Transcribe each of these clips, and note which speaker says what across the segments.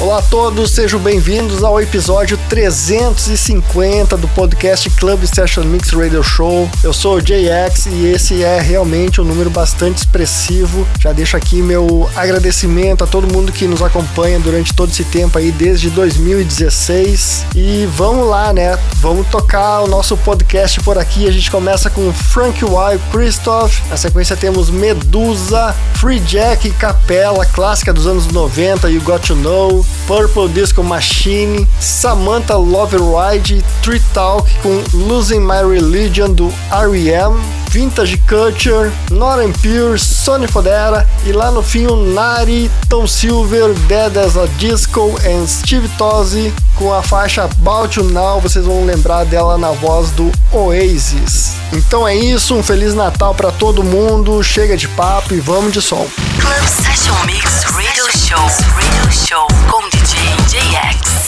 Speaker 1: Olá a todos, sejam bem-vindos ao episódio 350 do podcast Club Session Mix Radio Show. Eu sou o JX e esse é realmente um número bastante expressivo. Já deixo aqui meu agradecimento a todo mundo que nos acompanha durante todo esse tempo aí, desde 2016. E vamos lá, né? Vamos tocar o nosso podcast por aqui. A gente começa com Frank Wild, Christoph. Na sequência temos Medusa, Free Jack e Capela, clássica dos anos 90, You Got to Know. Purple Disco Machine, Samantha Love Ride, Tree Talk com Losing My Religion do R.E.M., Vintage Culture, Northern Pure, Sony Fodera e lá no fim o Nari, Tom Silver, Dead as a Disco e Steve Tozzi com a faixa About You Now, vocês vão lembrar dela na voz do Oasis. Então é isso, um Feliz Natal para todo mundo, chega de papo e vamos de som.
Speaker 2: Club Session Mix Radio Show. Radio Show com DJ. JX.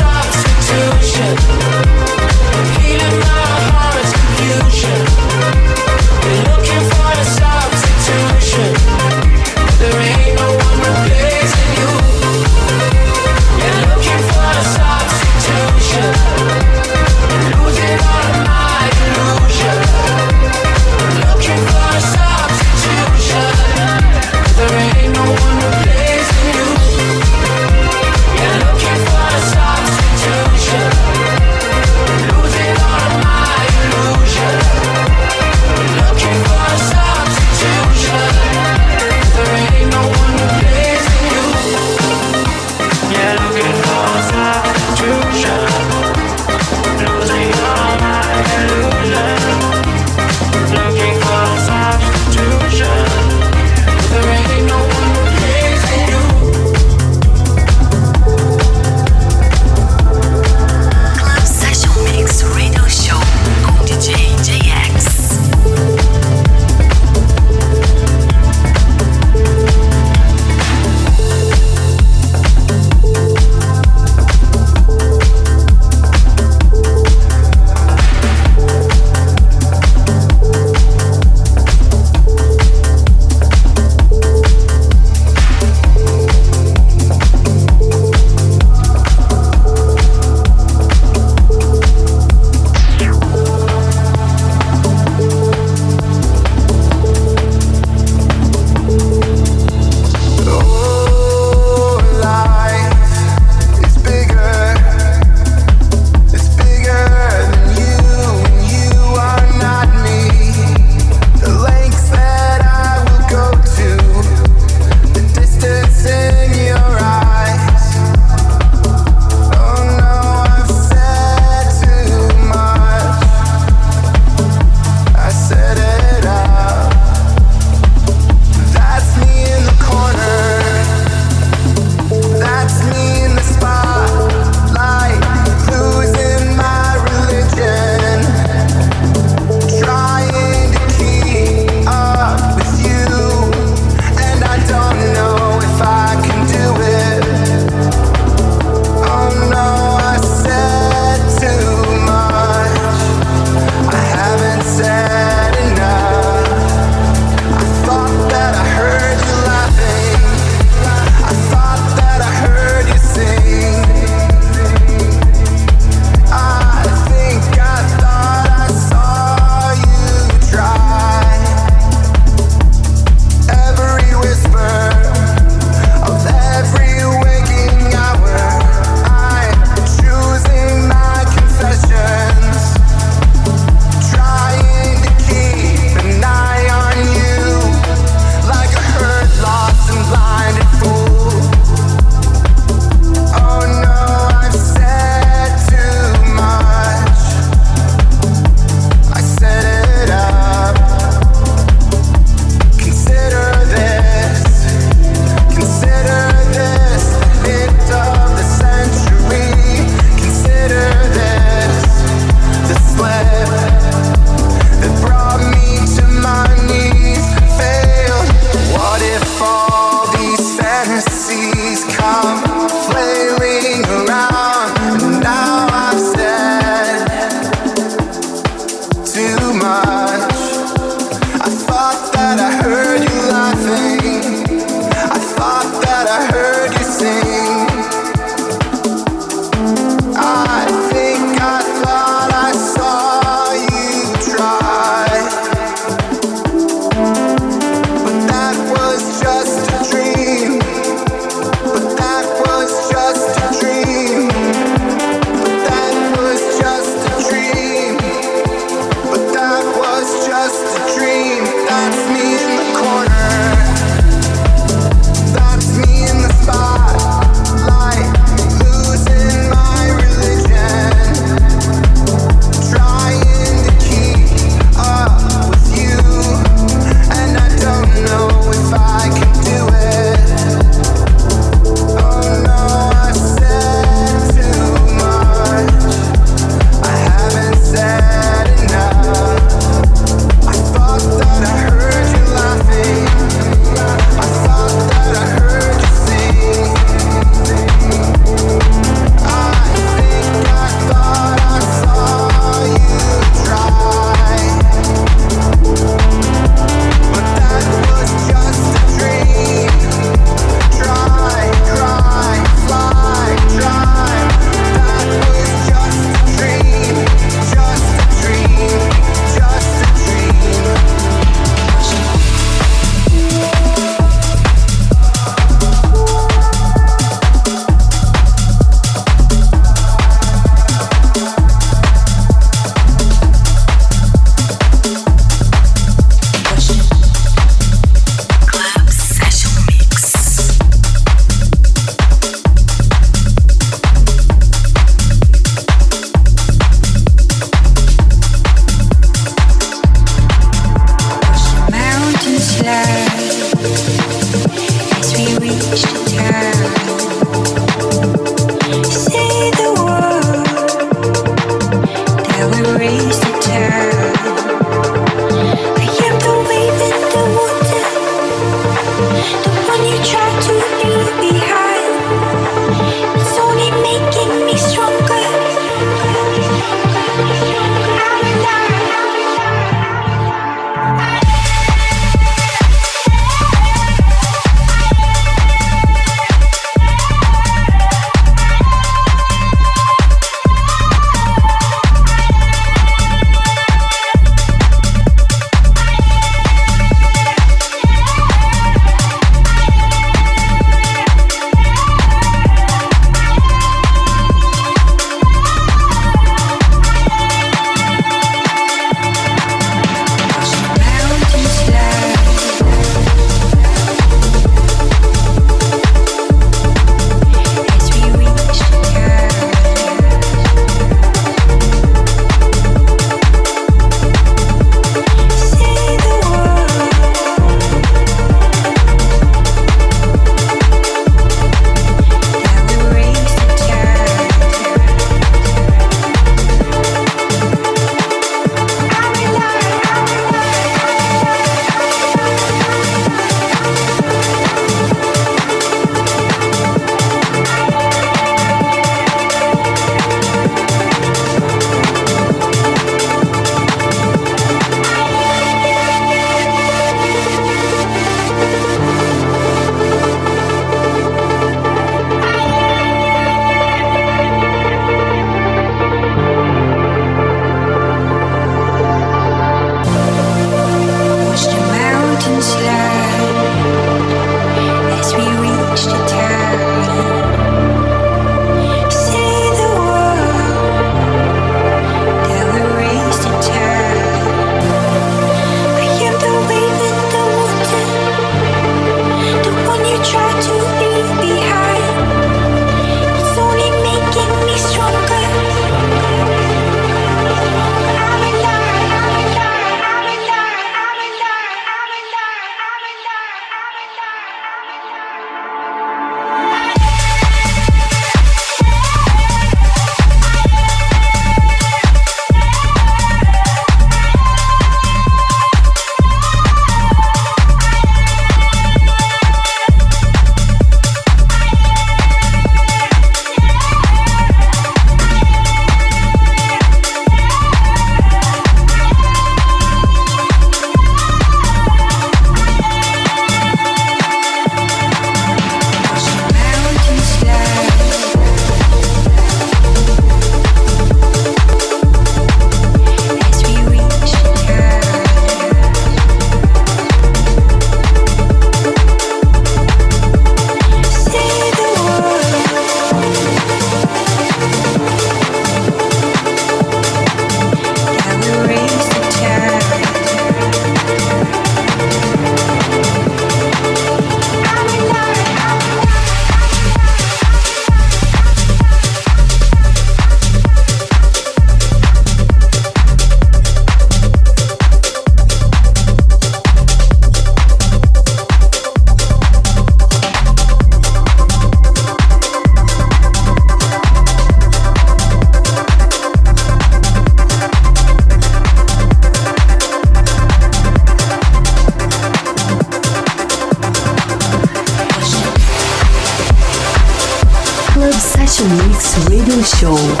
Speaker 3: 就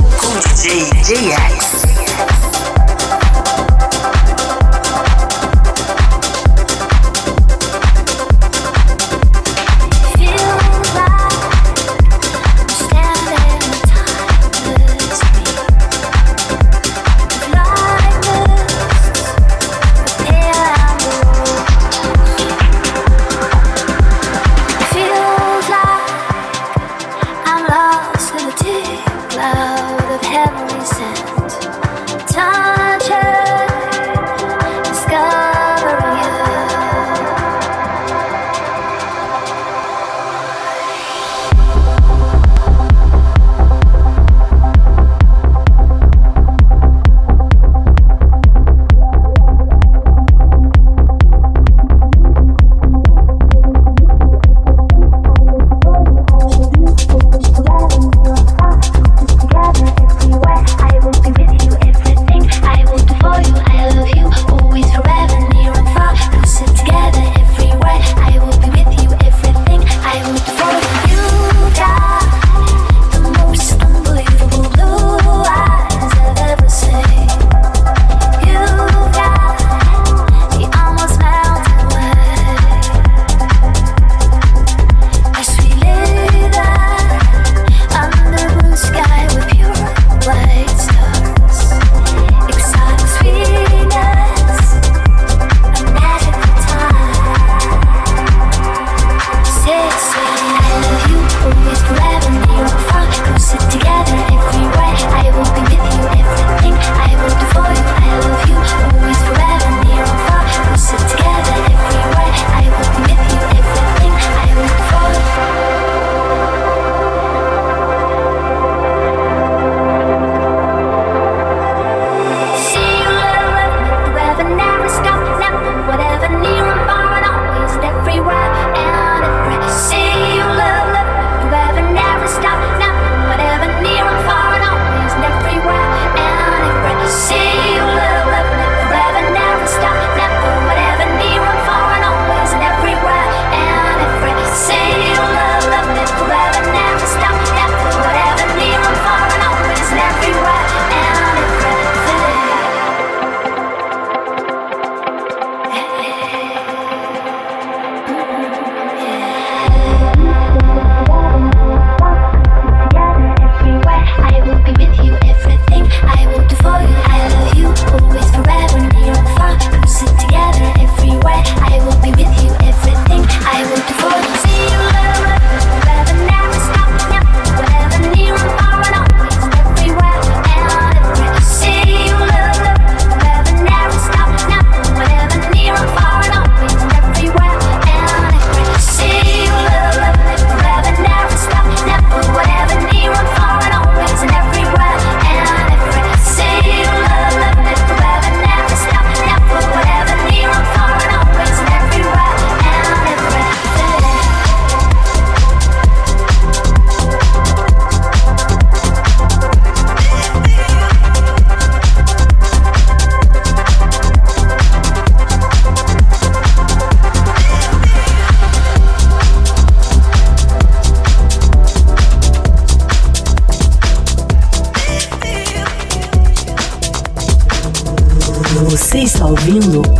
Speaker 3: ouvindo.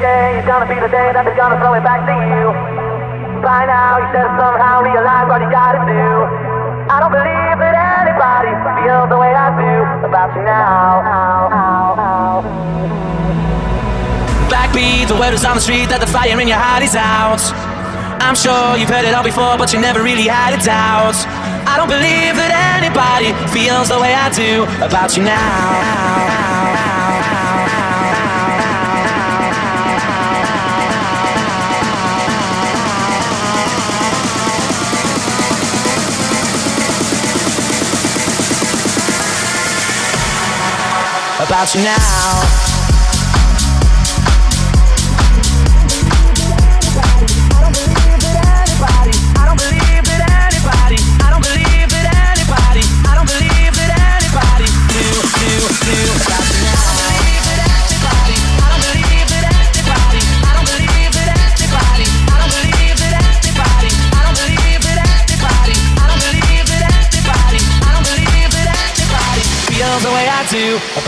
Speaker 3: day is gonna be the day that they're gonna throw it back to you. By now, you should have somehow realized what you gotta do. I don't believe that anybody feels the way I do about you now. Ow, ow, ow. Backbeat, the word is on the street that the fire in
Speaker 2: your heart is out.
Speaker 4: I'm sure you've heard it all before, but you never really had a doubt. I don't believe that anybody feels the way I do about you now. about you now.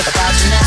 Speaker 5: DJ